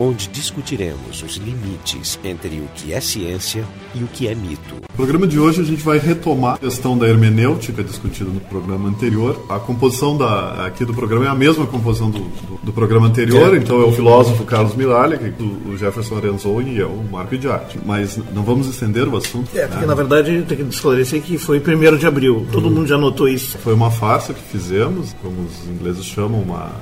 onde discutiremos os limites entre o que é ciência e o que é mito. No programa de hoje a gente vai retomar a questão da hermenêutica discutida no programa anterior. A composição da, aqui do programa é a mesma composição do, do, do programa anterior, é. então é o filósofo Carlos Miralha, o Jefferson Arenzou e é o Marco de Arte. Mas não vamos estender o assunto. É, porque né? na verdade a gente tem que esclarecer que foi 1 de abril. Todo uhum. mundo já notou isso. Foi uma farsa que fizemos, como os ingleses chamam, uma,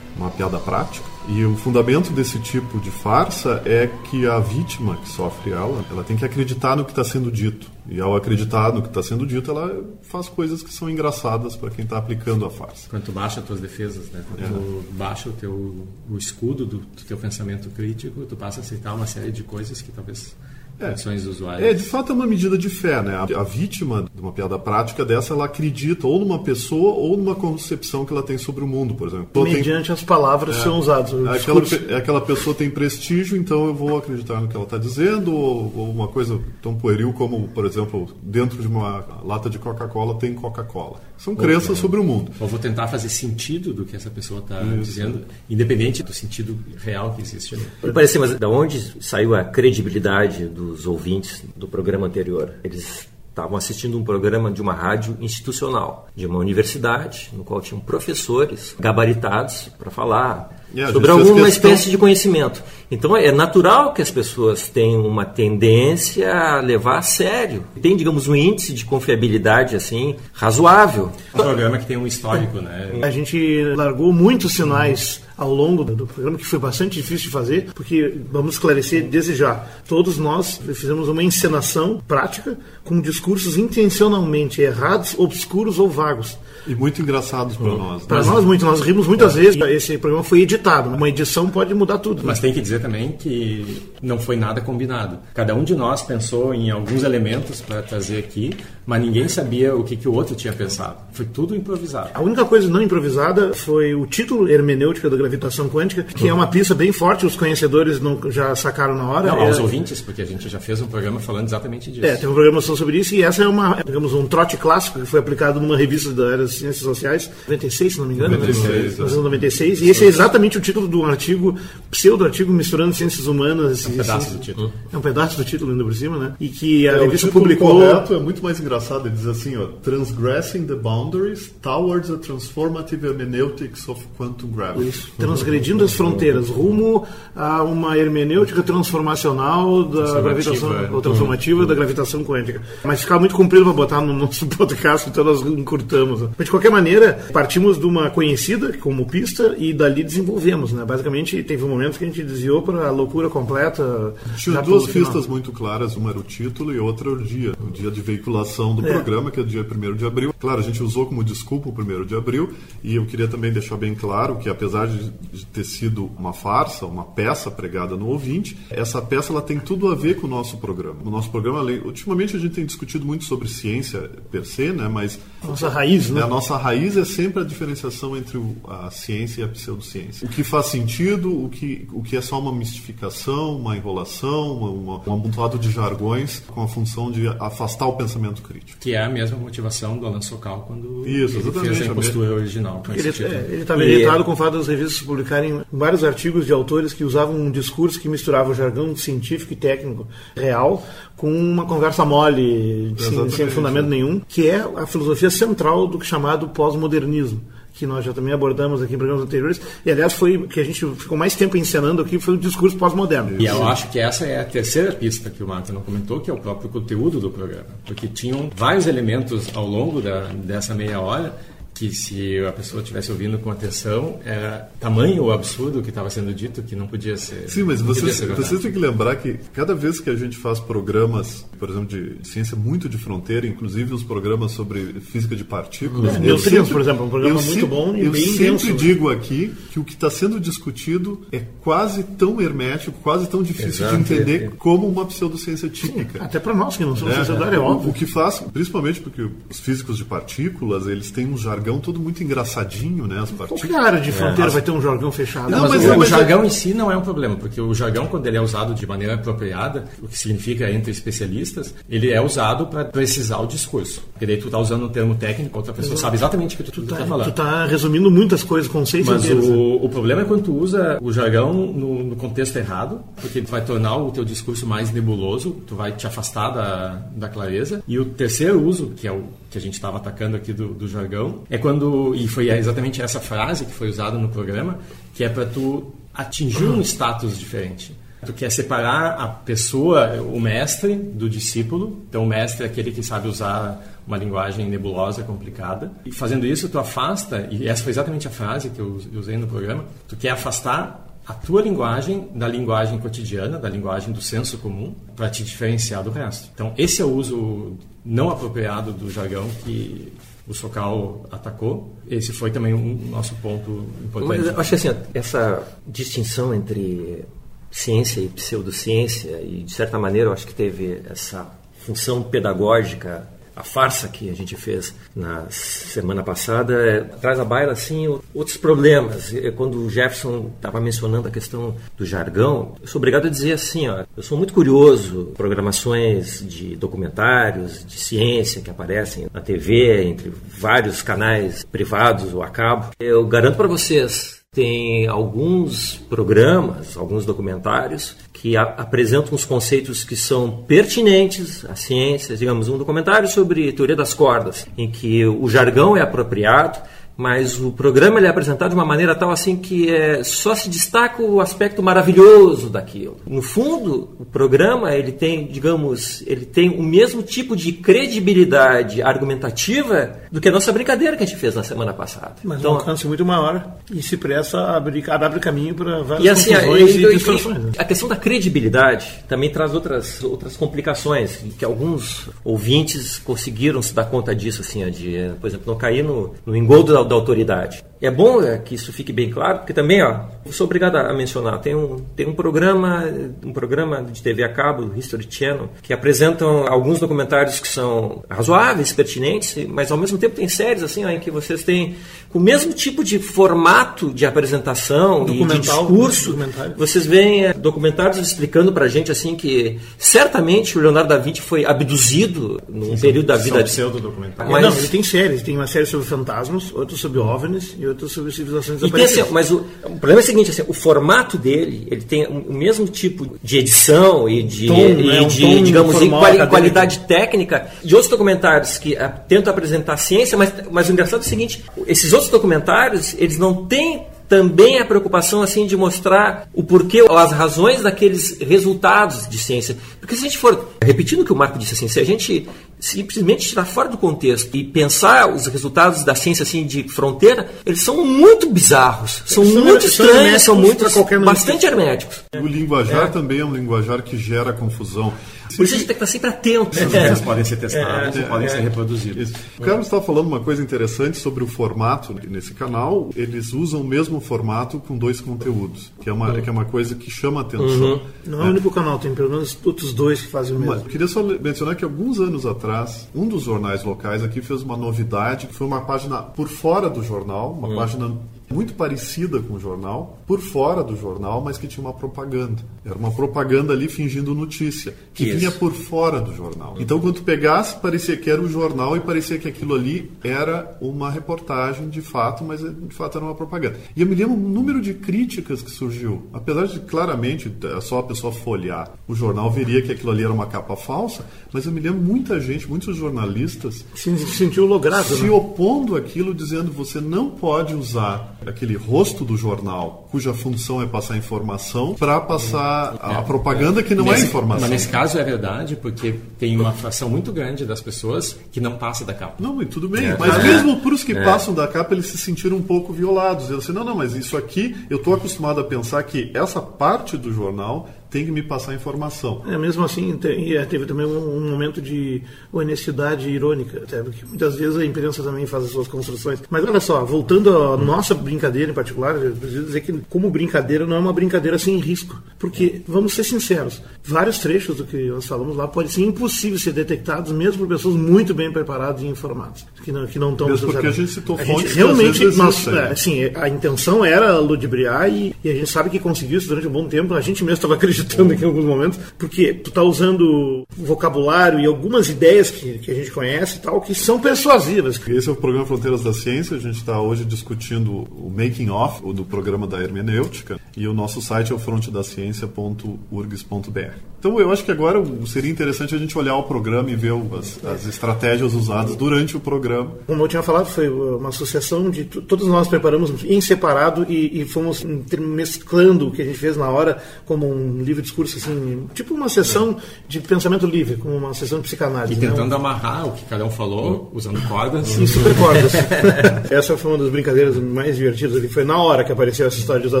uma piada prática. E o fundamento desse tipo de farsa é que a vítima que sofre ela, ela tem que acreditar no que está sendo dito. E ao acreditar no que está sendo dito, ela faz coisas que são engraçadas para quem está aplicando a farsa. Quando tu baixa as tuas defesas, né? Quando é. tu baixa o teu o escudo do, do teu pensamento crítico, tu passa a aceitar uma série de coisas que talvez é, do usuário. É, de fato é uma medida de fé, né? A, a, vítima de uma piada prática dessa, ela acredita ou numa pessoa ou numa concepção que ela tem sobre o mundo, por exemplo. Mediante tem... as palavras é, são usadas. É aquela, aquela pessoa tem prestígio, então eu vou acreditar no que ela está dizendo, ou, ou, uma coisa tão pueril como, por exemplo, dentro de uma lata de Coca-Cola tem Coca-Cola. São crenças sobre o mundo. Ou vou tentar fazer sentido do que essa pessoa está dizendo, independente do sentido real que existe. Né? Parece, mas da onde saiu a credibilidade do dos ouvintes do programa anterior. Eles estavam assistindo um programa de uma rádio institucional, de uma universidade, no qual tinham professores gabaritados para falar yeah, sobre alguma questão... espécie de conhecimento. Então é natural que as pessoas tenham uma tendência a levar a sério. Tem, digamos, um índice de confiabilidade assim razoável. Um programa que tem um histórico, né? A gente largou muitos sinais ao longo do programa, que foi bastante difícil de fazer, porque, vamos esclarecer desde já, todos nós fizemos uma encenação prática com discursos intencionalmente errados, obscuros ou vagos. E muito engraçados para nós. Né? Para nós, muito. Nós rimos muitas é. vezes. Esse programa foi editado. Uma edição pode mudar tudo. Mas tem que dizer também que não foi nada combinado. Cada um de nós pensou em alguns elementos para trazer aqui, mas ninguém sabia o que, que o outro tinha pensado. Foi tudo improvisado. A única coisa não improvisada foi o título Hermenêutica da Gravitação Quântica, que uhum. é uma pista bem forte, os conhecedores não, já sacaram na hora. Não, é... aos ouvintes, porque a gente já fez um programa falando exatamente disso. É, tem um programa sobre isso e essa é uma, digamos, um trote clássico que foi aplicado numa revista da era Ciências Sociais, 96, se não me engano. 96. Né? 96. E esse é exatamente o título do artigo, pseudo-artigo misturando ciências humanas. É um pedaço do título. É um pedaço do título ainda por cima, né? E que a é, revista o publicou. correto é muito mais engraçado, ele diz assim, ó, Transgressing the boundaries towards a transformative hermeneutics of quantum gravity. Isso. Transgredindo as fronteiras, rumo a uma hermenêutica transformacional da gravitação, é. ou transformativa uhum. da gravitação quântica. Mas ficava muito comprido para botar no nosso podcast, então nós encurtamos. Mas de qualquer maneira, partimos de uma conhecida como pista e dali desenvolvemos, né? Basicamente, teve um momento que a gente desviou para a loucura completa. Tinha duas pistas muito claras, uma era o título e outra o dia, o dia de veiculação do é. programa, que é o dia 1 de abril. Claro, a gente usou como desculpa o 1 de abril e eu queria também deixar bem claro que apesar de ter sido uma farsa, uma peça pregada no ouvinte, essa peça ela tem tudo a ver com o nosso programa. O nosso programa, ultimamente a gente tem discutido muito sobre ciência per se, né? Mas nossa raiz, né? A nossa raiz é sempre a diferenciação entre a ciência e a pseudociência. O que faz sentido, o que, o que é só uma mistificação, uma enrolação, uma, um amontoado de jargões com a função de afastar o pensamento crítico. Que é a mesma motivação do Alan Sokal quando Isso, ele fez a impostura original. ele é, estava irritado com o fato das revistas publicarem vários artigos de autores que usavam um discurso que misturava o jargão científico e técnico real com uma conversa mole, sem, sem fundamento nenhum, que é a filosofia central do que chamado pós-modernismo que nós já também abordamos aqui em programas anteriores, e aliás foi que a gente ficou mais tempo encenando aqui, foi o discurso pós-moderno. E eu acho que essa é a terceira pista que o Marco não comentou, que é o próprio conteúdo do programa, porque tinham vários elementos ao longo da, dessa meia hora que se a pessoa estivesse ouvindo com atenção, era tamanho o absurdo que estava sendo dito que não podia ser. Sim, mas vocês, vocês têm que lembrar que cada vez que a gente faz programas, por exemplo, de ciência muito de fronteira, inclusive os programas sobre física de partículas. Uhum. Neutrinos, por exemplo, um programa muito sempre, bom e eu sempre denso. digo aqui que o que está sendo discutido é quase tão hermético, quase tão difícil Exato. de entender como uma pseudociência típica. Sim, até para nós que não somos é, sociedade é óbvio. O que faz, principalmente porque os físicos de partículas, eles têm um jargão jargão todo muito engraçadinho, né? As partículas. Qualquer área de fronteira é. vai ter um jargão fechado. Não, mas, mas o, o jargão em si não é um problema, porque o jargão, quando ele é usado de maneira apropriada, o que significa entre especialistas, ele é usado para precisar o discurso. Porque daí tu está usando um termo técnico, outra pessoa sabe exatamente o que tu, está tá falando. Tu está resumindo muitas coisas, conceitos Mas o, né? o problema é quando tu usa o jargão no, no contexto errado, porque tu vai tornar o teu discurso mais nebuloso, tu vai te afastar da, da clareza. E o terceiro uso, que é o que a gente estava atacando aqui do, do jargão, é quando, e foi exatamente essa frase que foi usada no programa, que é para tu atingir um status diferente. Tu quer separar a pessoa, o mestre, do discípulo. Então, o mestre é aquele que sabe usar uma linguagem nebulosa, complicada. E fazendo isso, tu afasta, e essa foi exatamente a frase que eu usei no programa, tu quer afastar a tua linguagem da linguagem cotidiana, da linguagem do senso comum, para te diferenciar do resto. Então, esse é o uso não apropriado do jargão que o Socal atacou. Esse foi também um nosso ponto importante. Mas eu acho assim, essa distinção entre ciência e pseudociência, e de certa maneira eu acho que teve essa função pedagógica a farsa que a gente fez na semana passada é, traz à baila assim outros problemas. Quando o Jefferson estava mencionando a questão do jargão, eu sou obrigado a dizer assim, ó, eu sou muito curioso programações de documentários de ciência que aparecem na TV entre vários canais privados ou a cabo. Eu garanto para vocês tem alguns programas, alguns documentários que apresentam os conceitos que são pertinentes à ciência. Digamos, um documentário sobre teoria das cordas, em que o jargão é apropriado, mas o programa ele é apresentado de uma maneira tal assim que é, só se destaca o aspecto maravilhoso daquilo. No fundo, o programa ele tem, digamos, ele tem o mesmo tipo de credibilidade argumentativa do que a nossa brincadeira que a gente fez na semana passada. Mas então, um alcance muito maior e se presta a abrir, abre caminho para várias e, assim, conclusões e, e, distorções. Né? A questão da credibilidade também traz outras, outras complicações que alguns ouvintes conseguiram se dar conta disso, assim, de, por exemplo, não cair no, no engodo da da autoridade. É bom é, que isso fique bem claro, porque também, ó, sou obrigado a mencionar, tem um, tem um programa, um programa de TV a cabo, History Channel, que apresentam alguns documentários que são razoáveis, pertinentes, mas ao mesmo tempo tem séries assim, ó, em que vocês têm o mesmo tipo de formato de apresentação e de discurso. Vocês veem é, documentários explicando pra gente assim que certamente o Leonardo da Vinci foi abduzido num Sim, período da vida. Pseudo documentário. Mas... Não, ele tem séries, tem uma série sobre fantasmas, outra sobre OVNIs e outra sobre civilizações desaparecidas. Assim, mas o, o, problema é o seguinte, assim, o formato dele, ele tem o mesmo tipo de edição e de, tom, e né? de um digamos, quali, qualidade técnica de outros documentários que a, ah, tentam apresentar ciência, mas, mas o engraçado é o seguinte, esses outros documentários, eles não têm também a preocupação assim de mostrar o porquê, as razões daqueles resultados de ciência. Porque se a gente for, repetindo o que o Marco disse assim, se a gente simplesmente tirar fora do contexto e pensar os resultados da ciência assim de fronteira, eles são muito bizarros, são, são muito estranhos, são muito bastante herméticos. O linguajar é. também é um linguajar que gera confusão. Por isso a gente tem que estar sempre atento. Eles podem ser testados, é, podem é, ser reproduzidos. Isso. O Carlos estava falando uma coisa interessante sobre o formato nesse canal. Eles usam o mesmo formato com dois conteúdos, que é uma, que é uma coisa que chama atenção. Uhum. Não é o único canal, tem pelo menos outros dois que fazem o mesmo. Mas, queria só mencionar que alguns anos atrás, um dos jornais locais aqui fez uma novidade, que foi uma página por fora do jornal, uma uhum. página muito parecida com o jornal, por fora do jornal, mas que tinha uma propaganda. Era uma propaganda ali fingindo notícia, que Isso. vinha por fora do jornal. Então, quando tu pegasse, parecia que era o jornal e parecia que aquilo ali era uma reportagem de fato, mas de fato era uma propaganda. E eu me lembro um número de críticas que surgiu. Apesar de claramente é só a pessoa folhear o jornal, veria que aquilo ali era uma capa falsa, mas eu me lembro muita gente, muitos jornalistas se sentiu logrado, se né? opondo aquilo, dizendo você não pode usar aquele rosto do jornal, cuja função é passar informação, para passar a, é, propaganda que não é nesse, é informação. Mas nesse caso é verdade, porque tem uma fração muito grande das pessoas que não passa da capa. Não, e tudo bem. É, mas é. mesmo para os que é. passam da capa, eles se sentiram um pouco violados. Eles assim, não, não, mas isso aqui, eu estou acostumado a pensar que essa parte do jornal tem que me passar informação. É, mesmo assim, é, teve também um, um momento de honestidade irônica, até porque muitas vezes a imprensa também faz as suas construções. Mas olha só, voltando à nossa brincadeira em particular, eu preciso dizer que, como brincadeira, não é uma brincadeira sem risco. Porque, vamos ser sinceros, vários trechos do que nós falamos lá podem ser impossíveis ser detectados, mesmo por pessoas muito bem preparadas e informadas, que não, que não estão. Mesmo porque a gente citou a fontes gente, realmente, nós, assim, a intenção era ludibriar e, e, a gente sabe que conseguiu isso durante um bom tempo. A gente mesmo estava acreditando aqui em alguns momentos, porque tu está usando vocabulário e algumas ideias que, que a gente conhece e tal, que são persuasivas. Esse é o programa Fronteiras da Ciência. A gente está hoje discutindo o making off do programa da hermenêutica e o nosso site é o frontedaciencia.urgs.br. Então eu acho que agora seria interessante a gente olhar o programa e ver as, as estratégias usadas durante o programa. Como eu tinha falado, foi uma associação de todos nós preparamos em separado e, e fomos mesclando o que a gente fez na hora como um livre discurso assim, tipo uma sessão de pensamento livre, como uma sessão de psicanálise. E tentando né? amarrar o que cada um falou, usando cordas. Sim, super cordas. essa foi uma das brincadeiras mais divertidas ali. Foi na hora que apareceu essa história de usar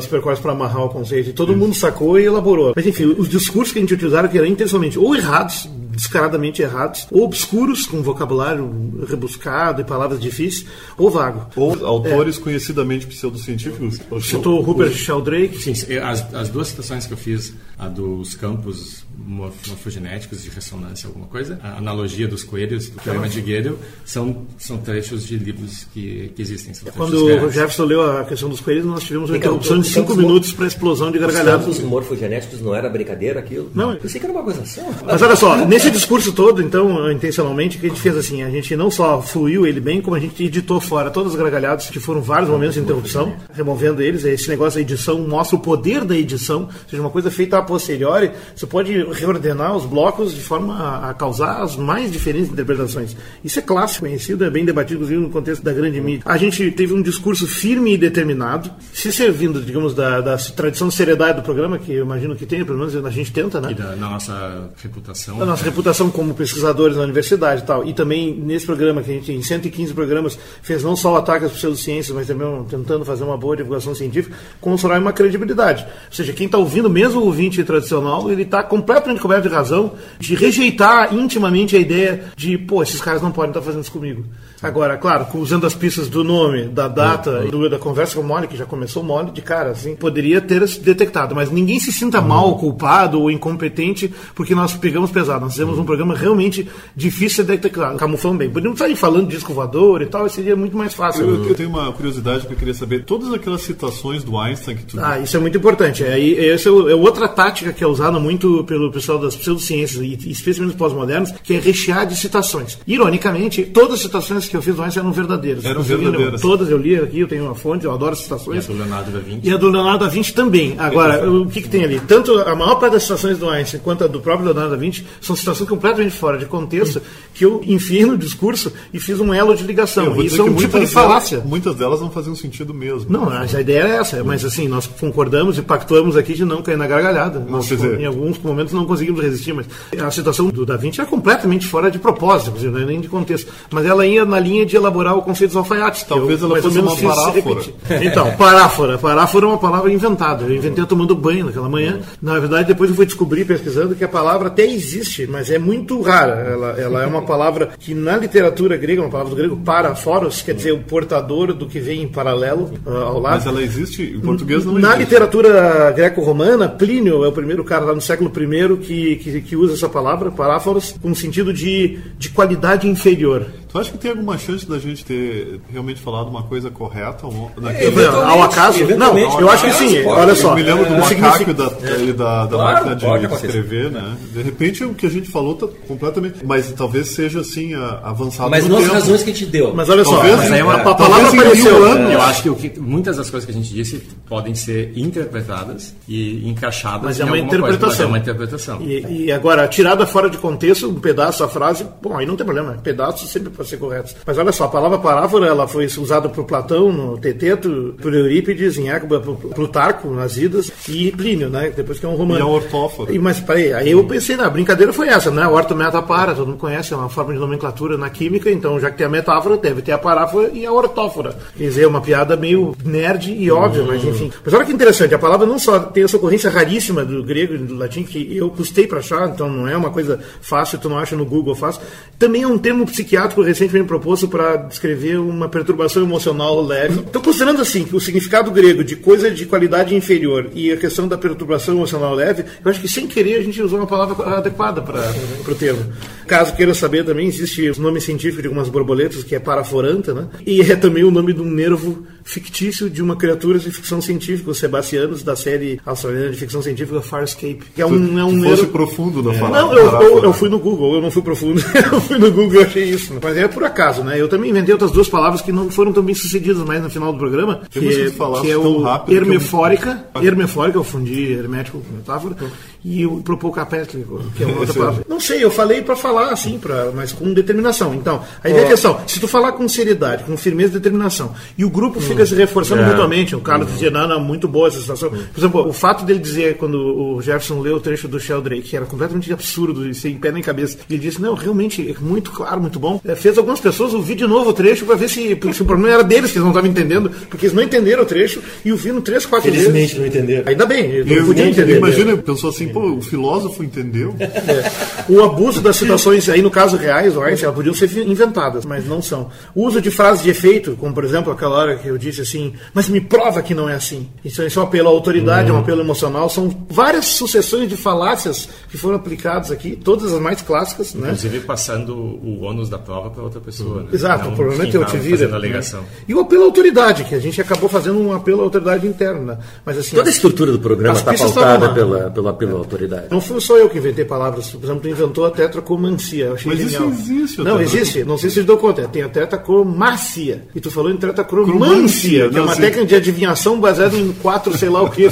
super cordas para amarrar o conceito. E todo mundo sacou e elaborou. Mas enfim, os discursos que a gente utilizaram que eram intencionalmente ou errados, descaradamente errados, ou obscuros, com vocabulário rebuscado e palavras difíceis, ou vago. Ou autores é. conhecidamente pseudocientíficos. Citou Rupert Sheldrake. Sim, as, as duas citações que eu fiz, a dos campos morfogenéticos de ressonância, alguma coisa, a analogia dos coelhos, do teorema de Gödel, são, são trechos de livros que, que existem. Quando o Jefferson leu a questão dos coelhos, nós tivemos uma interrupção de cinco minutos para a explosão de gargalhadas. Os morfogenéticos não era brincadeira aquilo? Não. Eu pensei que era uma coisa só. Mas olha só, nesse discurso todo, então, intencionalmente, que a gente fez assim, a gente não só fluiu ele bem, como a gente editou fora todas as gargalhadas, que foram vários momentos de interrupção, removendo eles. Esse negócio da edição mostra o poder da edição, ou seja, uma coisa feita a posteriori, você pode reordenar os blocos de forma a, causar as mais diferentes interpretações. Isso é clássico, conhecido, é bem debatido, inclusive, no contexto da grande mídia. A gente teve um discurso firme e determinado, se servindo, digamos, da, da tradição de seriedade do programa, que eu imagino que tem, pelo menos a gente tenta, né? E da nossa reputação. Da nossa né? reputação como pesquisadores na universidade e tal. E também nesse programa, que a gente em 115 programas fez não só o ataque às pseudociências, mas também tentando fazer uma boa divulgação científica, constrói uma credibilidade. Ou seja, quem está ouvindo, mesmo o ouvinte tradicional, ele está completamente coberto de razão de rejeitar intimamente a ideia de, pô, esses caras não podem estar fazendo isso comigo. Agora, claro, usando as pistas do nome, da data e do, da conversa com o Mole, que já começou o Mole de cara, assim, poderia ter detectado. Mas ninguém se sinta uhum. mal, culpado ou incompetente porque nós pegamos pesado. Nós fizemos um programa realmente difícil de detectar. Camuflamos bem. Podíamos sair falando de disco voador e tal, seria muito mais fácil. Eu, eu, tenho uma curiosidade que eu queria saber. Todas aquelas citações do Einstein que tu... Ah, isso é muito importante. É, essa é, é outra tática que é usada muito pelo pessoal das pseudociências, e especialmente os pós-modernos, que é rechear de citações. Ironicamente, todas as citações que que eu fiz antes eram verdadeiras. Eram verdadeiras. Todas eu li aqui, eu tenho uma fonte, eu adoro citações. E a do Leonardo da Vinci. E a do Leonardo da Vinci também. Agora, o que, que tem ali? Tanto a maior parte das citações do Einstein quanto a do próprio Leonardo da Vinci são citações completamente fora de contexto que eu enfiei no discurso e fiz um elo de ligação. Isso é um tipo de falácia. Delas, muitas delas não faziam sentido mesmo. Não, a ideia é essa, mas assim, nós concordamos e pactuamos aqui de não cair na gargalhada. Não, nós, dizer... Em alguns momentos não conseguimos resistir, mas a citação do Da Vinci é completamente fora de propósito, não é nem de contexto. Mas ela ia na linha de elaborar o conceito dos alfaiates. Talvez eu, ela fosse uma paráfora. Então, paráfora. Paráfora é uma palavra inventada. Eu inventei tomando banho naquela manhã. Na verdade, depois eu fui descobrir, pesquisando, que a palavra até existe, mas é muito rara. Ela, ela é uma palavra que na literatura grega, uma palavra do grego, paraforos, quer dizer o portador do que vem em paralelo uh, ao lado. Mas ela existe, em português não existe. Na literatura greco-romana, Plínio é o primeiro cara lá no século I que, que, que usa essa palavra, paráforos, com sentido de, de qualidade inferior. Tu acha que tem alguma chance da gente ter realmente falado uma coisa correta naquele... ao acaso? Não, eu acho que sim. Pode. Olha só. Eu me lembro do macaco da, é. da, da claro, máquina de escrever, né? De repente o que a gente falou está completamente. Mas talvez seja assim avançado. Mas não as razões que te deu. Mas olha só, talvez, mas é uma, a palavra apareceu. Anos. Eu acho que, o que muitas das coisas que a gente disse podem ser interpretadas e encaixadas. Mas é uma interpretação. Coisa, é uma interpretação. E, e agora, tirada fora de contexto, um pedaço da frase, bom, aí não tem problema. Pedaço sempre para ser corretos. Mas olha só, a palavra paráfora ela foi usada por Platão no Teteto, por Eurípides, em Écuba, por Plutarco nas Idas e Plínio, né? Depois que é um romano. E a ortófora. E, mas peraí, aí eu pensei, na brincadeira foi essa, né? Orto meta para, todo mundo conhece, é uma forma de nomenclatura na química, então já que tem a metáfora, deve ter a paráfora e a ortófora. Quer dizer, é uma piada meio nerd e óbvia, mas uhum. enfim. Mas olha que interessante, a palavra não só tem essa ocorrência raríssima do grego e do latim, que eu custei para achar, então não é uma coisa fácil, tu não acha no Google fácil. Também é um termo psiquiátrico recentemente proposto para descrever uma perturbação emocional leve. Então, considerando assim que o significado grego de coisa de qualidade inferior e a questão da perturbação emocional leve, eu acho que sem querer a gente usou uma palavra adequada para o termo. Caso queira saber também, existe o nome científico de algumas borboletas que é paraforanta, né? E é também o nome de um nervo fictício de uma criatura de ficção científica, os Sebastianos, da série australiana de ficção científica Farscape. Que é um, é um nervo... profundo na é. Não, eu, eu, eu, fui no Google, eu não fui profundo. eu fui no Google e achei isso. Mas é por acaso, né? Eu também inventei outras duas palavras que não foram tão bem sucedidas mais no final do programa. Que, é, que é o hermefórica. Eu... Hermefórica, eu fundi hermético com metáfora. E o propocapétlico, que é uma outra palavra. Não sei, eu falei para falar assim, pra, mas com determinação. Então, a ideia é a questão, se tu falar com seriedade, com firmeza e determinação, e o grupo fica hum. se reforçando é. mutuamente, o Carlos hum. dizia, não, não, muito boa essa situação. Hum. Por exemplo, o fato dele dizer, quando o Jefferson leu o trecho do Sheldrake, que era completamente absurdo, e sem pé nem cabeça, ele disse, não, realmente, é muito claro, muito bom. É, fez algumas pessoas ouvir de novo o trecho para ver se, se, o problema era deles, que eles não estavam entendendo, porque eles não entenderam o trecho e ouviram três, quatro Felizmente vezes. não entenderam. Ainda bem, eu não podia entender. Imagina, pensou assim, pô, o filósofo entendeu? É. O abuso das situações, aí no caso reais, elas podiam ser inventadas, mas não são. O uso de frases de efeito, como por exemplo aquela hora que eu disse assim, mas me prova que não é assim. Isso, é um apelo à autoridade, uhum. é um apelo emocional, são várias sucessões de falácias que foram aplicadas aqui, todas as mais clássicas. Né? Inclusive né? passando o ônus da prova para outra pessoa. Né? Exato, não provavelmente eu te vira. Né? E o apelo à autoridade, que a gente acabou fazendo um apelo à autoridade interna. Mas, assim, Toda a estrutura do programa está pautada pela, pelo apelo à autoridade. Não fui só eu que inventei palavras. Por exemplo, tu inventou a tetracomancia. Eu achei Mas genial. isso existe. Não, existe. Não sei se você deu conta. Tem a tetracromácia. E tu falou em tetracromância, que é uma técnica de adivinhação baseada em quatro, sei lá o que.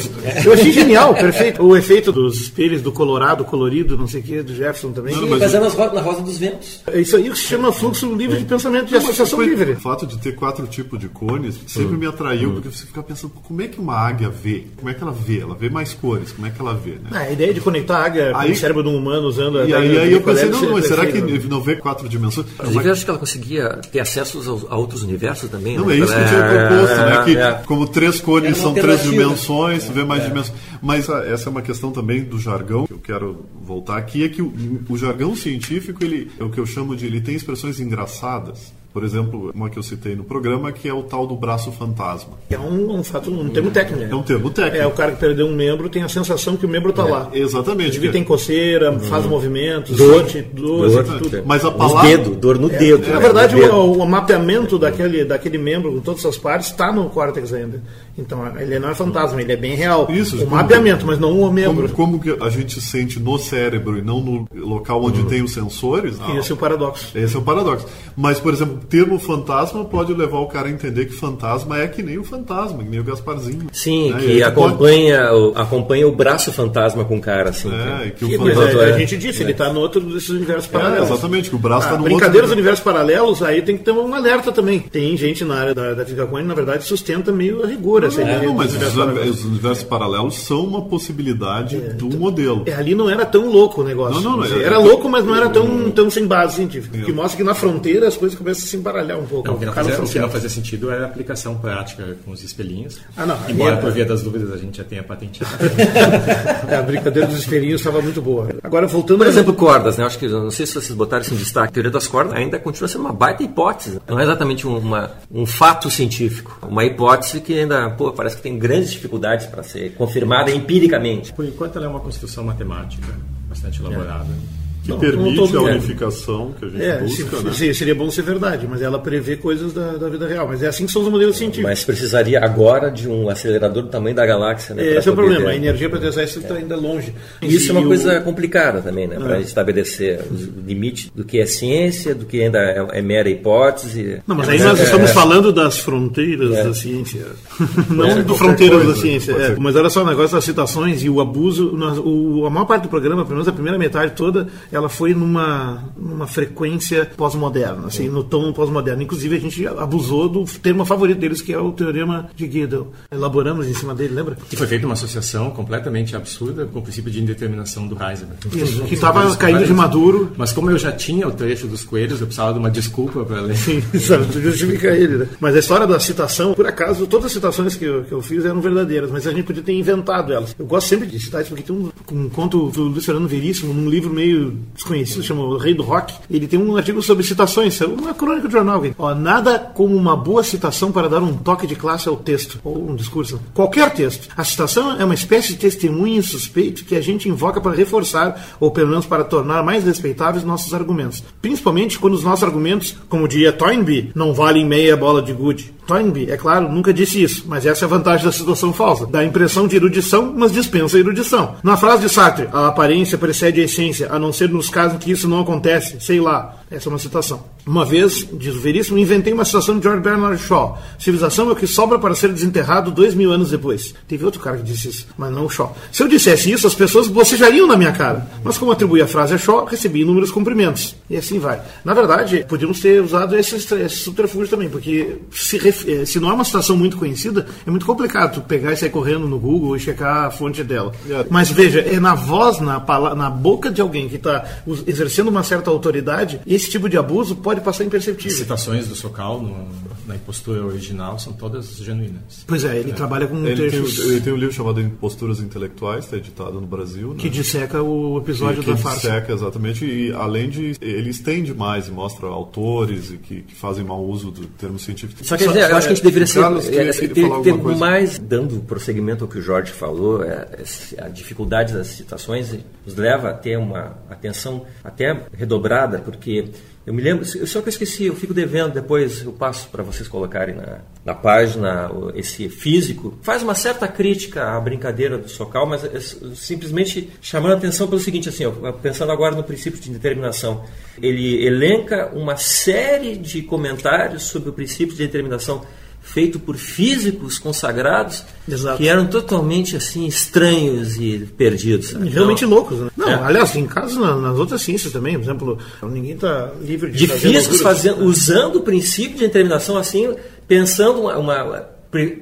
Eu achei genial, perfeito. O efeito dos espelhos do colorado, colorido, não sei o que, do Jefferson também. Sim, mas é na rosa dos ventos. É isso aí que se chama fluxo livre de pensamento de associação livre. O fato de ter quatro tipos de cones sempre hum. me atraiu, hum. porque você fica pensando como é que uma águia vê? Como é que ela vê? Ela vê mais cores, como é que ela vê? Né? Ideia de conectar a águia aí, com o cérebro de um humano usando a E aí, aí eu pensei, não, não, será que não vê quatro dimensões? Inclusive, eu acho que ela conseguia ter acesso a outros universos também. Não, né? é isso que eu tinha proposto, é, né? Que é. como três cones são três dimensões, vê mais é. dimensões. Mas ah, essa é uma questão também do jargão, que eu quero voltar aqui, é que o, o jargão científico, ele é o que eu chamo de, ele tem expressões engraçadas. Por exemplo, uma que eu citei no programa, que é o tal do braço fantasma. É um, um fato, um termo técnico. É um termo técnico. É o cara que perdeu um membro tem a sensação que o membro está é, lá. Exatamente. Ele tem coceira, uhum. faz movimentos, dor, dor, dor, tudo. Mas a palavra... dedo, dor no é, dedo. Na verdade, o, o, mapeamento daquele, daquele membro com todas as partes está no córtex ainda. Então, ele não é fantasma, ele é bem real. Isso, o como, mapeamento, mas não o membro. Como, como, que a gente sente no cérebro e não no local onde uhum. tem os sensores? Não. Esse é o paradoxo. Esse é o paradoxo. Mas, por exemplo, termo fantasma pode levar o cara a entender que fantasma é que nem o fantasma, que nem o Gasparzinho. Sim, né? que acompanha, pode... o, acompanha o braço fantasma com o cara. Assim, é, que, que o fantasma... É, a gente disse, é. ele está no outro desses universos é, paralelos. exatamente, que o braço está ah, no Brincadeiras outro... universos paralelos, aí tem que ter um alerta também. Tem gente na área da, da quântica, na verdade, sustenta meio a rigor essa ideia. Não, mas os universos paralelos são uma possibilidade é, do então, modelo. É, ali não era tão louco o negócio. Não, não, era, era louco, mas não era tão, tão sem base científica. Que mostra que na fronteira as coisas começam a se embaralhar um pouco. Não, o, que não fazia, o que não fazia sentido era a aplicação prática com os espelhinhos. Ah, não. Embora, por via das dúvidas, a gente já tenha patenteado. é, a brincadeira dos espelhinhos estava muito boa. Agora, voltando... Por exemplo, cordas, né? Acho que, não sei se vocês botaram isso em destaque, a teoria das cordas ainda continua sendo uma baita hipótese. Não é exatamente uma, um fato científico. Uma hipótese que ainda, pô, parece que tem grandes dificuldades para ser confirmada empiricamente. Por enquanto, ela é uma construção matemática bastante elaborada. É que não, permite a unificação que a gente é, busca. Se, né? Seria bom ser verdade, mas ela prevê coisas da, da, vida real. Mas é assim que são os modelos científicos. Mas precisaria agora de um acelerador do tamanho da galáxia. Né, Esse é o problema, ter... a energia para testar isso está ainda longe. E isso é uma coisa complicada também, né? Para é. estabelecer o limite do que é ciência, do que ainda é, é mera hipótese. Não, mas aí nós é, estamos falando das fronteiras é. da ciência. Não do fronteiras coisa, da ciência. Mas olha só o negócio das citações e o abuso. Nós, o, a maior parte do programa, pelo menos a primeira metade toda, ela foi numa, numa frequência pós-moderna, assim, no tom pós-moderno. Inclusive, a gente abusou do termo favorito deles, que é o teorema de Gödel. Elaboramos em cima dele, lembra? E foi feita uma associação completamente absurda com o princípio de indeterminação do Heisenberg. Isso, que estava caindo de maduro. Mas como eu já tinha o trecho dos coelhos, eu precisava de uma desculpa para ler. Sim, justifica ele, né? Mas a história da citação, por acaso, todas as citações que eu, que eu fiz eram verdadeiras, mas a gente podia ter inventado elas. Eu gosto sempre de citar isso, porque tem um, um conto do Luciano Veríssimo, num livro meio desconhecido, chama O Rei do Rock. Ele tem um artigo sobre citações, é uma crônica de jornal. Ó, nada como uma boa citação para dar um toque de classe ao texto, ou um discurso. Qualquer texto. A citação é uma espécie de testemunho suspeito que a gente invoca para reforçar, ou pelo menos para tornar mais respeitáveis nossos argumentos. Principalmente quando os nossos argumentos, como diria Toynbee, não valem meia bola de gude. Toynbee, é claro, nunca disse isso, mas essa é a vantagem da situação falsa. Dá a impressão de erudição, mas dispensa a erudição. Na frase de Sartre, a aparência precede a essência, a não ser nos casos em que isso não acontece, sei lá. Essa é uma citação. Uma vez, diz o Veríssimo, inventei uma citação de George Bernard Shaw. Civilização é o que sobra para ser desenterrado dois mil anos depois. Teve outro cara que disse isso, mas não o Shaw. Se eu dissesse isso, as pessoas bocejariam na minha cara. Mas como atribuí a frase a Shaw, recebi inúmeros cumprimentos. E assim vai. Na verdade, podíamos ter usado esse, esse subterfúgio também, porque se, eh, se não é uma citação muito conhecida, é muito complicado tu pegar e sair correndo no Google e checar a fonte dela. Mas veja, é na voz, na, na boca de alguém que está exercendo uma certa autoridade, esse tipo de abuso pode passar As imperceptível. citações do Socal no- na impostura original são todas genuínas. Pois é, ele trabalha com Ele tem, textos ele tem um livro chamado Imposturas Intelectuais, está editado no Brasil. Né? que disseca o episódio que, da que farsa. disseca, exatamente, e além de. Ele estende mais e mostra autores e que, que fazem mau uso do termo científico. Só quer dizer, eu acho que a gente deveria ser. Carlos, é, queria ter, falar ter alguma coisa. mais, dando prosseguimento ao que o Jorge falou, é, esse- a dificuldade das citações nos leva a ter uma atenção até redobrada, porque eu me lembro, só que eu esqueci, eu fico devendo, depois eu passo para vocês colocarem na, na página esse físico. Faz uma certa crítica à brincadeira do Socal, mas é simplesmente chamando a atenção pelo seguinte, assim, ó, pensando agora no princípio de determinação. Ele elenca uma série de comentários sobre o princípio de determinação feito por físicos consagrados Exato. que eram totalmente assim estranhos e perdidos. sabe? Realmente Então, loucos, né? Não, É. aliás, em casos na- nas outras ciências também, por exemplo, ninguém está livre de de fazer físicos loucuras. fazendo, usando o princípio de determinação assim, pensando uma, uma-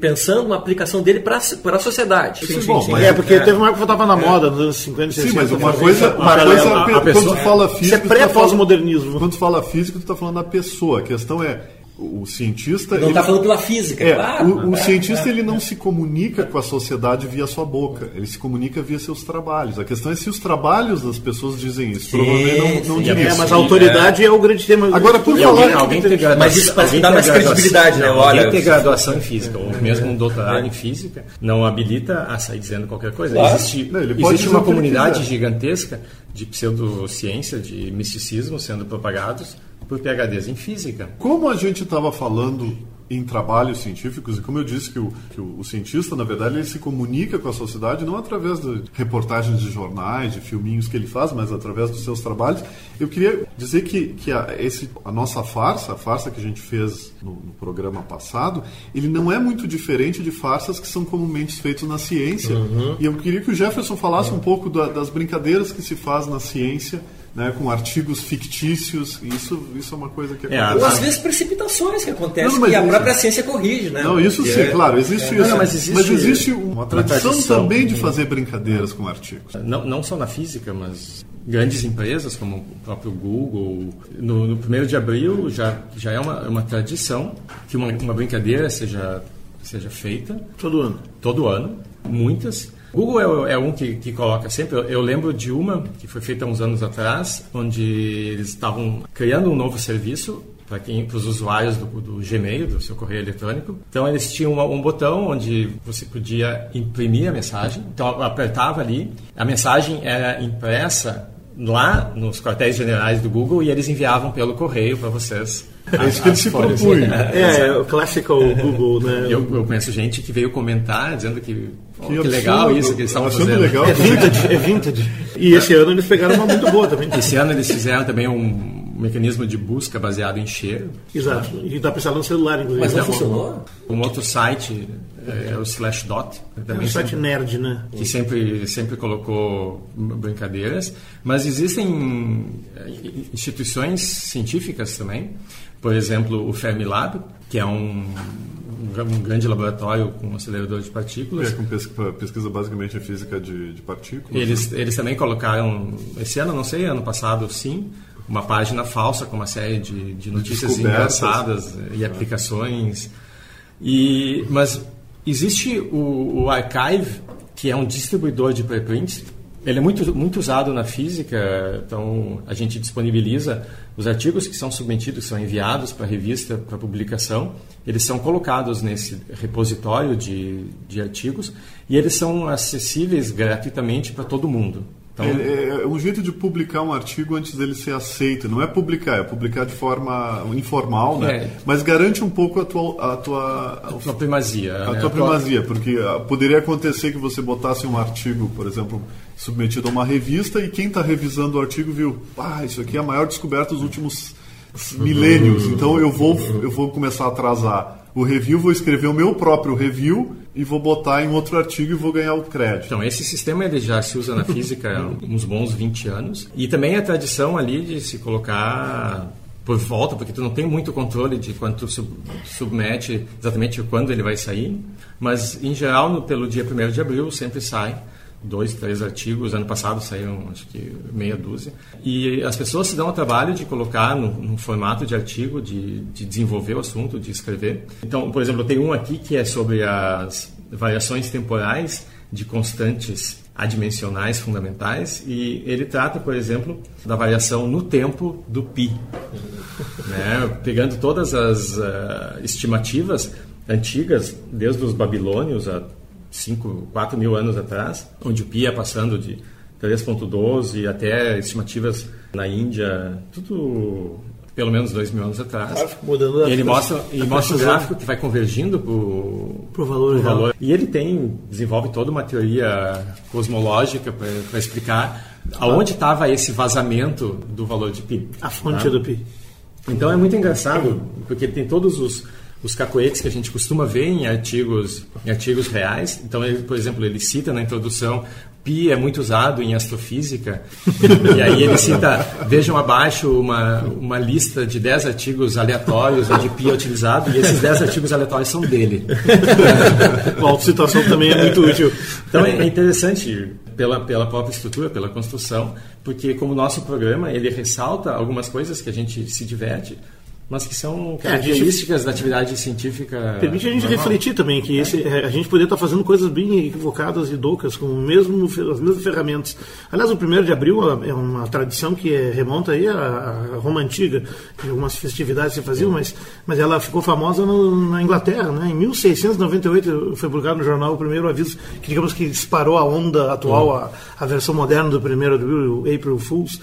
pensando uma aplicação dele para a sociedade. Sim, bom, mas- É, porque É. teve uma época que estava na moda, nos anos 50 e 60. Sim, mas uma né? coisa, uma Paralelo. coisa a- pe- a pessoa- quando tu fala Isso é físico, tu tá pré-pós-modernismo. quando tu fala físico, tu está falando da pessoa. A questão é o cientista. Não ele- está falando pela física, É, claro. o, o cientista ele não se comunica com a sociedade via sua boca, ele se comunica via seus trabalhos. A questão é se os trabalhos das pessoas dizem isso. Sim, Provavelmente não, não sim. diria. É, mas a autoridade é. o grande tema. Agora, por E falar- alguém, alguém tem graduação, Mas isso alguém dar tem mais credibilidade, né? Não, Olha, alguém tem você- graduação em física, ou mesmo um doutorado em física, não habilita a sair dizendo qualquer coisa. Claro. Existe, Não, ele pode existe uma comunidade gigantesca de pseudociência, de misticismo sendo propagados por PhDs em física. Como a gente estava falando em trabalhos científicos, e como eu disse que, o, que o, o cientista, na verdade, ele se comunica com a sociedade não através de reportagens de jornais, de filminhos que ele faz, mas através dos seus trabalhos, eu queria dizer que, que a, esse, a nossa farsa, a farsa que a gente fez no, no programa passado, ele não é muito diferente de farsas que são comumente feitas na ciência. E eu queria que o Jefferson falasse um pouco da- das brincadeiras que se faz na ciência, né, com artigos fictícios, isso, isso é uma coisa que É, acontece. Ou às vezes precipitações que acontecem Não, que a isso- própria ciência corrige, né? Não, isso sim, é- claro, existe Não, isso. não, mas mas existe, existe uma uma tradição, tradição. também de fazer brincadeiras com artigos. Não, não só na física, mas grandes empresas como o próprio Google. No, no primeiro de abril já, já é uma, uma tradição que uma, uma brincadeira seja, seja feita Todo ano. todo ano, muitas. Google é, é um que, que coloca sempre. Eu, eu lembro de uma que foi feita uns anos atrás, onde eles estavam criando um novo serviço para quem, para os usuários do, do Gmail, do seu correio eletrônico. Então eles tinham uma- um botão onde você podia imprimir a mensagem. Então eu apertava ali, a mensagem era impressa lá nos quartéis generais do Google e eles enviavam pelo correio para vocês. É isso que ele se propunha. É, é o classical Google, né? Eu, eu conheço gente que veio comentar dizendo que, oh, que, absurdo. legal isso que eles estavam fazendo. legal. É vintage, é vintage. E esse ano eles pegaram uma muito boa também. Esse ano eles fizeram também um- mecanismo de busca baseado em cheiro. Exato. Né? E dá para instalar no celular, inclusive. Mas não funcionou? Um outro site é, o Slashdot. É um site nerd, né? Que sempre, sempre colocou brincadeiras. Mas existem eh, instituições científicas também. Por exemplo, o Fermilab, que é um, um grande laboratório com acelerador de partículas. É, com pesquisa, pesquisa basicamente em física de, de partículas. Eles, eles também colocaram, esse ano, não sei, ano passado sim, uma página falsa com uma série de, de notícias engraçadas e aplicações. E, mas Existe o, o Archive, que é um distribuidor de preprints. Ele é muito, muito usado na física, então a gente disponibiliza os artigos que são submetidos, são enviados para a revista, para publicação, eles são colocados nesse repositório de, de artigos e eles são acessíveis gratuitamente para todo mundo. Então, é, é, é, um jeito de publicar um artigo antes dele ser aceito. Não é publicar, é publicar de forma informal, né? É. Mas garante um pouco a tua... A tua, a tua primazia. A né? tua primazia, porque ah, poderia acontecer que você botasse um artigo, por exemplo, submetido a uma revista e quem está revisando o artigo viu, ah, isso aqui é a maior descoberta dos últimos milênios, então eu vou, eu vou começar a atrasar o review, vou escrever o meu próprio review e vou botar em outro artigo e vou ganhar o crédito. Então, esse sistema ele já se usa na física há uns bons 20 anos. E também a tradição ali de se colocar por volta, porque tu não tem muito controle de quando tu submete exatamente quando ele vai sair. Mas, em geral, no, pelo dia 1 de abril sempre sai dois, três artigos. Ano passado saíram, acho que, meia dúzia. E as pessoas se dão o trabalho de colocar no, no formato de artigo, de, de, desenvolver o assunto, de escrever. Então, por exemplo, eu tenho um aqui que é sobre as variações temporais de constantes adimensionais fundamentais e ele trata, por exemplo, da variação no tempo do pi, né? pegando todas as uh, estimativas antigas, desde os babilônios a 5, 4 mil anos atrás, onde o pi ia passando de 3.12 até estimativas na Índia, tudo pelo menos dois mil anos atrás. Claro, mudando e ele mostra, e mostra o gráfico que vai convergindo para o valor, valor. E ele tem, desenvolve toda uma teoria cosmológica para explicar aonde estava esse vazamento do valor de pi. A fonte tá? do pi. Então é muito engraçado, porque tem todos os os cacoetes que a gente costuma ver em artigos, em artigos reais. Então, ele, por exemplo, ele cita na introdução pi é muito usado em astrofísica. e aí ele cita, vejam abaixo uma, uma lista de 10 artigos aleatórios onde pi é utilizado, e esses 10 artigos aleatórios são dele. a autocitação também é muito útil. Então é interessante pela, pela própria estrutura, pela construção, porque como nosso programa, ele ressalta algumas coisas que a gente se diverte, mas que são características é, gente, da atividade científica. Permite a gente normal. refletir também que esse, é, a gente poderia estar fazendo coisas bem equivocadas e doucas com mesmo, as mesmas ferramentas. Aliás, o primeiro de abril é uma tradição que é, remonta aí à, Roma antiga, que algumas festividades se faziam, mas, mas ela ficou famosa no, na Inglaterra, né? Em 1698 foi publicado no jornal o primeiro aviso que digamos que disparou a onda atual, a, a versão moderna do primeiro de abril, o April Fools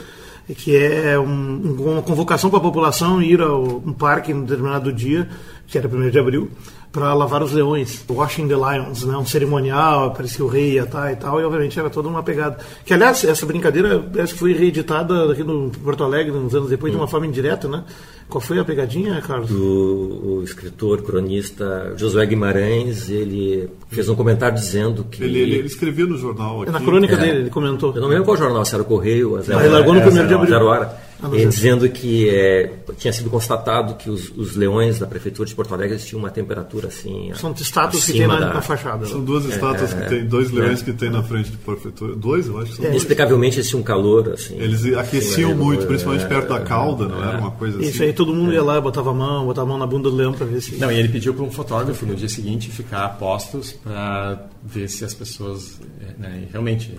que é um, uma convocação para a população ir a um parque em determinado dia, que era 1 de abril, para lavar os leões, washing the lions, né? um cerimonial, parecia o rei ia estar e tal, e obviamente era toda uma pegada. Que aliás, essa brincadeira parece que foi reeditada aqui no Porto Alegre, uns anos depois, de uma forma indireta, né? Qual foi a pegadinha, Carlos? O, o escritor, cronista Josué Guimarães, ele fez um comentário dizendo que. Ele, ele, ele escrevia no jornal aqui. É na crônica é, dele, ele comentou. Eu não lembro qual jornal, se era o Correio, a Zero, ele largou no primeiro de abril. Zero hora. Ah, dizendo que é, tinha sido constatado que os, os, leões da prefeitura de Porto Alegre tinham uma temperatura assim. São estátuas que tem na, da... na, fachada. São duas é, estátuas é, que tem, dois leões é. que tem na frente de prefeitura. Dois, eu acho que são é. Inexplicavelmente existia um calor assim. Eles aqueciam muito, principalmente perto da cauda, não era uma coisa assim. Isso aí todo mundo ia lá, botava a mão, botava a mão na bunda do leão para ver se. Não, e ele pediu para um fotógrafo no dia seguinte ficar a postos para ver se as pessoas né, realmente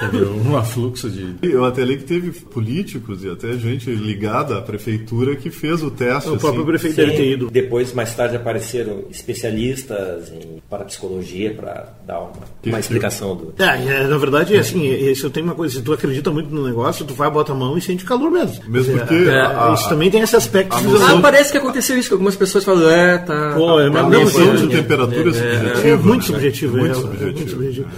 teve um afluxo de. Eu até li que teve políticos e até gente ligada à prefeitura que fez o teste. O assim. próprio prefeito deve ter ido. Depois, mais tarde, apareceram especialistas em parapsicologia para dar uma, uma explicação do. É, na verdade, é assim, se eu tenho uma coisa, se tu acredita muito no negócio, tu vai, bota a mão e sente calor mesmo. Mesmo dizer, porque. A, a, isso também tem esse aspecto. Ah, parece que aconteceu isso, que algumas pessoas falam, é, tá. Pô, é, tá, não, não, de temperatura é, subjetiva. É, muito subjetivo, é, muito subjetivo. É, muito subjetivo.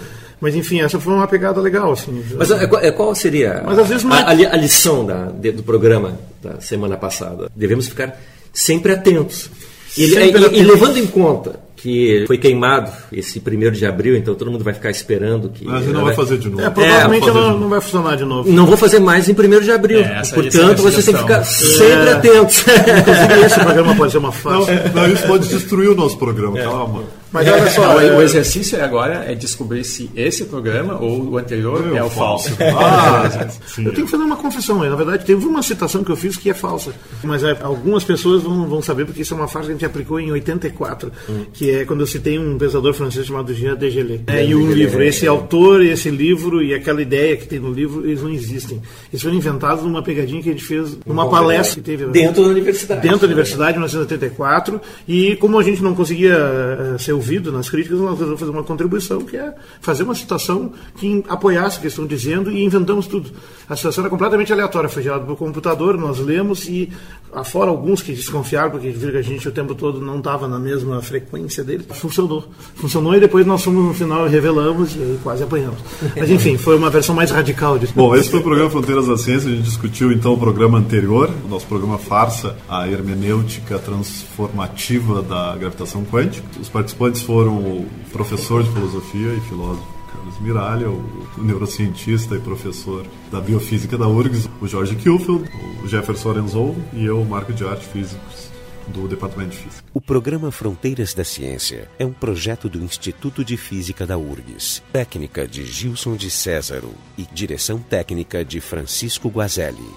Mas enfim, essa foi uma pegada legal. Assim. Mas é, qual seria Mas, às vezes, a, a, a lição da, do programa da semana passada? Devemos ficar sempre atentos. E, sempre e, e levando em conta que foi queimado esse primeiro de abril, então todo mundo vai ficar esperando que. Mas não vai fazer de novo. É, provavelmente é, não, não, vai funcionar de novo. Não vou fazer mais em primeiro de abril. É, Portanto, você tem que ficar sempre é. atento. Inclusive, esse programa pode ser uma fase. Não, não, isso pode destruir o nosso programa, é. calma. Mas olha só, é, o exercício agora é descobrir se esse programa ou o anterior é o falso. Ah, eu tenho que fazer uma confissão aí. Na verdade, teve uma citação que eu fiz que é falsa. Mas é, algumas pessoas vão, vão saber porque isso é uma frase que a gente aplicou em 84, hum. que é quando eu citei um pensador francês chamado Jean Degelé. É, e um livro. Esse autor, esse livro e aquela ideia que tem no livro, eles não existem. Eles foram inventados numa pegadinha que a gente fez numa palestra que teve dentro da universidade. Dentro da universidade, em 1984. E como a gente não conseguia uh, ser ouvido nas críticas, nós resolvemos fazer uma contribuição, que é fazer uma citação que apoiasse o que estão dizendo e inventamos tudo. A citação era completamente aleatória, foi gerada pelo computador, nós lemos e, afora alguns que desconfiaram, porque viram que a gente o tempo todo não estava na mesma frequência dele, funcionou. Funcionou e depois nós fomos no final revelamos e quase apanhamos. Mas enfim, foi uma versão mais radical disso. Bom, esse foi o programa Fronteiras da Ciência, a gente discutiu então o programa anterior, o nosso programa Farsa, a hermenêutica transformativa da gravitação quântica. Os participantes participantes foram o professor de filosofia e filósofo Carlos Miralha, o neurocientista e professor da biofísica da URGS, o Jorge Kielfeld, o Jefferson Arenzou e eu, Marco de Arte, físicos do Departamento de Física. O programa Fronteiras da Ciência é um projeto do Instituto de Física da URGS, técnica de Gilson de Césaro e direção técnica de Francisco Guazelli.